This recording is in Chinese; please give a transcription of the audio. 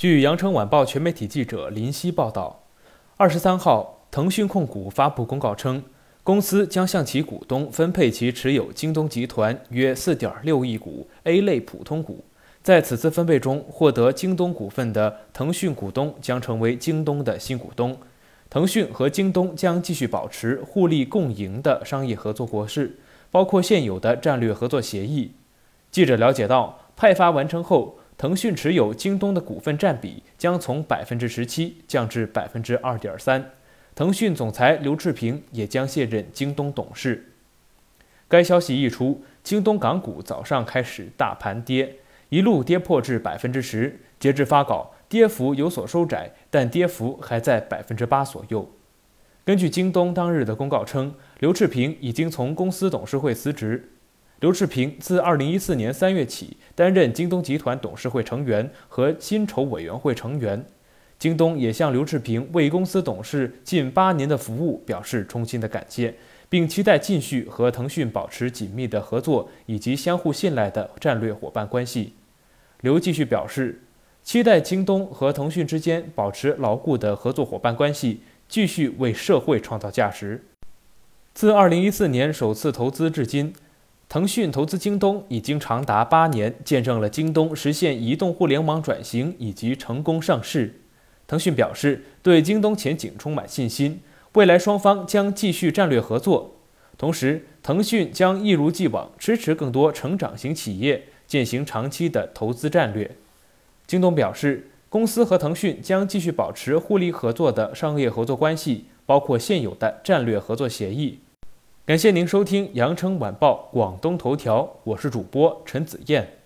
据羊城晚报全媒体记者林夕报道，二十三号，腾讯控股发布公告称，公司将向其股东分配其持有京东集团约四点六亿股 A 类普通股。在此次分配中，获得京东股份的腾讯股东将成为京东的新股东。腾讯和京东将继续保持互利共赢的商业合作模式，包括现有的战略合作协议。记者了解到，派发完成后。腾讯持有京东的股份占比将从百分之十七降至百分之二点三，腾讯总裁刘炽平也将卸任京东董事。该消息一出，京东港股早上开始大盘跌，一路跌破至百分之十。截至发稿，跌幅有所收窄，但跌幅还在百分之八左右。根据京东当日的公告称，刘炽平已经从公司董事会辞职。刘炽平自2014年3月起担任京东集团董事会成员和薪酬委员会成员。京东也向刘炽平为公司董事近八年的服务表示衷心的感谢，并期待继续和腾讯保持紧密的合作以及相互信赖的战略伙伴关系。刘继续表示，期待京东和腾讯之间保持牢固的合作伙伴关系，继续为社会创造价值。自2014年首次投资至今。腾讯投资京东已经长达八年，见证了京东实现移动互联网转型以及成功上市。腾讯表示对京东前景充满信心，未来双方将继续战略合作。同时，腾讯将一如既往支持更多成长型企业，践行长期的投资战略。京东表示，公司和腾讯将继续保持互利合作的商业合作关系，包括现有的战略合作协议。感谢您收听《羊城晚报广东头条》，我是主播陈子燕。